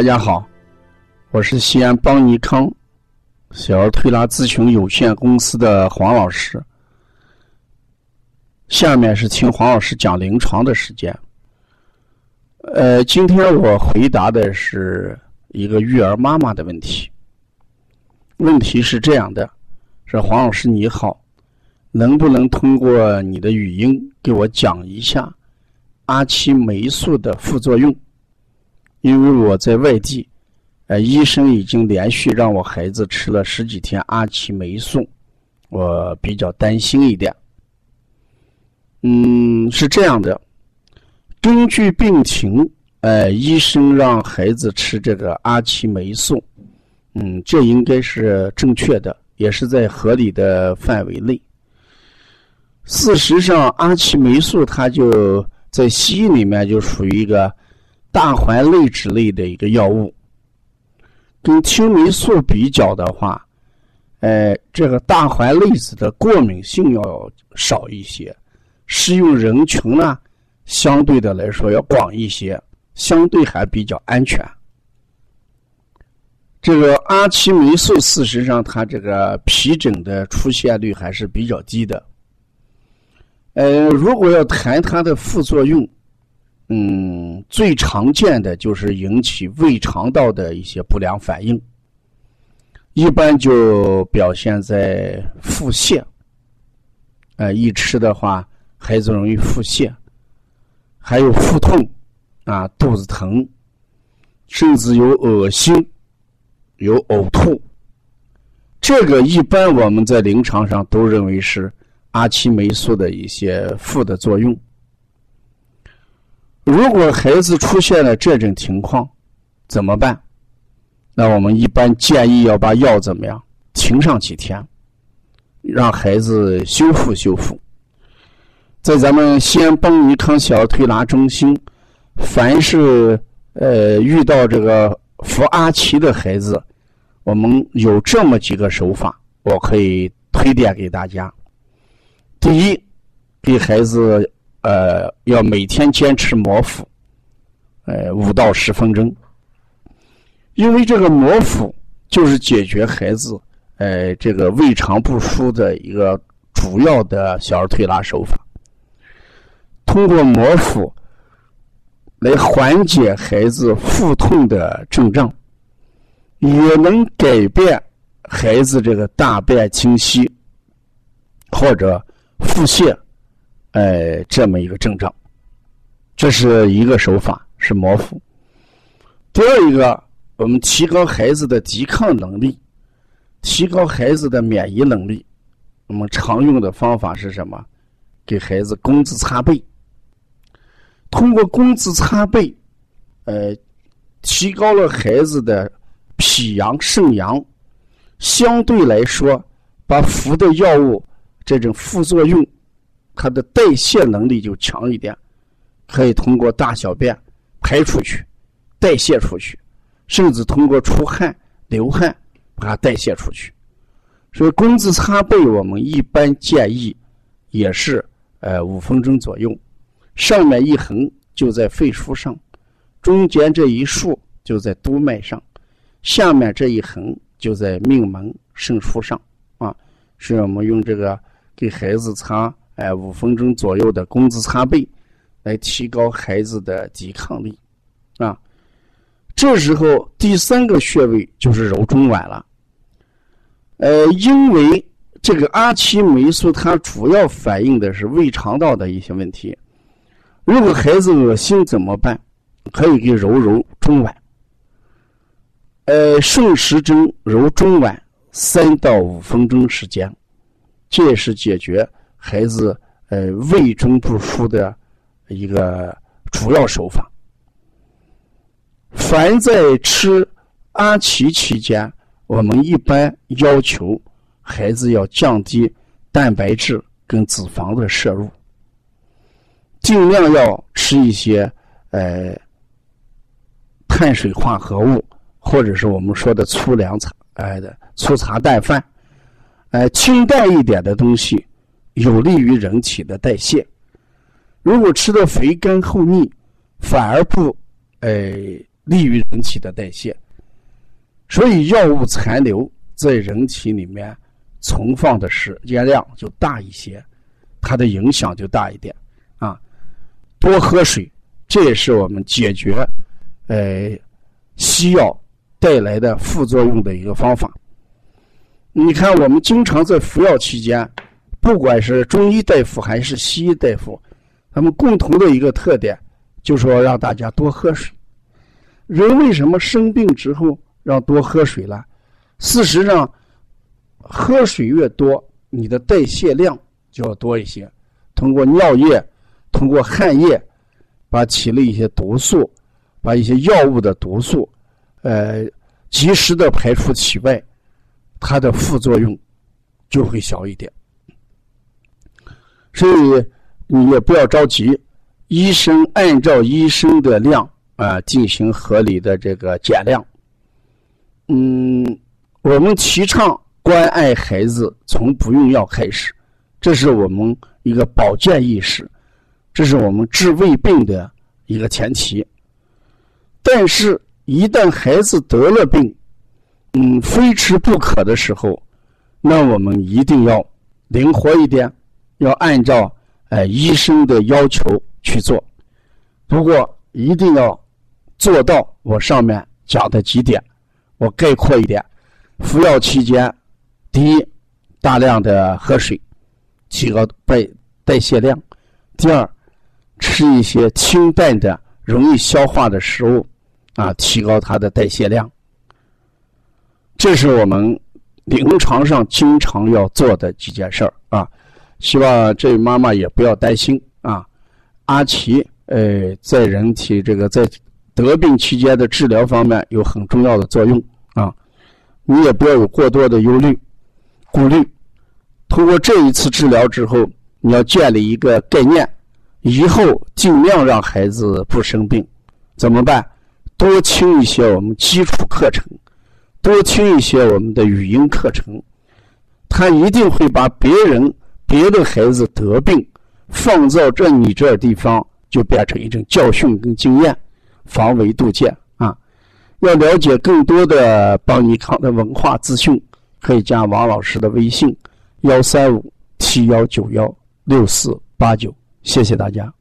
大家好，我是西安邦尼康小儿推拿咨询有限公司的黄老师。下面是听黄老师讲临床的时间。呃，今天我回答的是一个育儿妈妈的问题。问题是这样的：说黄老师你好，能不能通过你的语音给我讲一下阿奇霉素的副作用？因为我在外地，呃，医生已经连续让我孩子吃了十几天阿奇霉素，我比较担心一点。嗯，是这样的，根据病情，呃，医生让孩子吃这个阿奇霉素，嗯，这应该是正确的，也是在合理的范围内。事实上，阿奇霉素它就在西医里面就属于一个。大环内酯类的一个药物，跟青霉素比较的话，呃，这个大环内酯的过敏性要少一些，适用人群呢，相对的来说要广一些，相对还比较安全。这个阿奇霉素，事实上它这个皮疹的出现率还是比较低的。呃，如果要谈它的副作用。嗯，最常见的就是引起胃肠道的一些不良反应，一般就表现在腹泻。呃，一吃的话，孩子容易腹泻，还有腹痛，啊，肚子疼，甚至有恶心，有呕吐。这个一般我们在临床上都认为是阿奇霉素的一些副的作用。如果孩子出现了这种情况，怎么办？那我们一般建议要把药怎么样停上几天，让孩子修复修复。在咱们西安邦尼康小儿推拿中心，凡是呃遇到这个服阿奇的孩子，我们有这么几个手法，我可以推荐给大家。第一，给孩子。呃，要每天坚持摩腹，呃，五到十分钟。因为这个摩腹就是解决孩子，呃，这个胃肠不舒的一个主要的小儿推拿手法。通过摩腹来缓解孩子腹痛的症状，也能改变孩子这个大便清晰或者腹泻。呃，这么一个症状，这是一个手法，是摩腹。第二一个，我们提高孩子的抵抗能力，提高孩子的免疫能力。我们常用的方法是什么？给孩子工资擦背。通过工资擦背，呃，提高了孩子的脾阳肾阳，相对来说，把服的药物这种副作用。它的代谢能力就强一点，可以通过大小便排出去、代谢出去，甚至通过出汗、流汗把它代谢出去。所以，工字擦背我们一般建议也是呃五分钟左右，上面一横就在肺腧上，中间这一竖就在督脉上，下面这一横就在命门肾腧上啊。所以我们用这个给孩子擦。哎，五分钟左右的工资擦背，来提高孩子的抵抗力，啊，这时候第三个穴位就是揉中脘了。呃，因为这个阿奇霉素它主要反映的是胃肠道的一些问题，如果孩子恶心怎么办？可以给揉揉中脘，呃，顺时针揉中脘三到五分钟时间，这也是解决。孩子，呃，胃中不舒的一个主要手法。凡在吃阿奇期间，我们一般要求孩子要降低蛋白质跟脂肪的摄入，尽量要吃一些呃碳水化合物，或者是我们说的粗粮茶，哎的粗茶淡饭，哎清淡一点的东西。有利于人体的代谢。如果吃的肥甘厚腻，反而不，呃，利于人体的代谢。所以药物残留在人体里面存放的时间量就大一些，它的影响就大一点啊。多喝水，这也是我们解决呃西药带来的副作用的一个方法。你看，我们经常在服药期间，不管是中医大夫还是西医大夫，他们共同的一个特点，就说让大家多喝水。人为什么生病之后让多喝水了？事实上，喝水越多，你的代谢量就要多一些。通过尿液，通过汗液，把体内一些毒素，把一些药物的毒素，呃，及时的排出体外。它的副作用就会小一点，所以你也不要着急。医生按照医生的量啊进行合理的这个减量。嗯，我们提倡关爱孩子从不用药开始，这是我们一个保健意识，这是我们治胃病的一个前提。但是，一旦孩子得了病，嗯，非吃不可的时候，那我们一定要灵活一点，要按照呃医生的要求去做。不过一定要做到我上面讲的几点。我概括一点：服药期间，第一，大量的喝水，提高代代谢量；第二，吃一些清淡的、容易消化的食物，啊，提高它的代谢量。这是我们临床上经常要做的几件事儿啊，希望这位妈妈也不要担心啊。阿奇，呃，在人体这个在得病期间的治疗方面有很重要的作用啊，你也不要有过多的忧虑、顾虑。通过这一次治疗之后，你要建立一个概念，以后尽量让孩子不生病，怎么办？多听一些我们基础课程。多听一些我们的语音课程，他一定会把别人、别的孩子得病放到这你这地方，就变成一种教训跟经验，防微杜渐啊！要了解更多的邦尼康的文化资讯，可以加王老师的微信：幺三五七幺九幺六四八九。谢谢大家。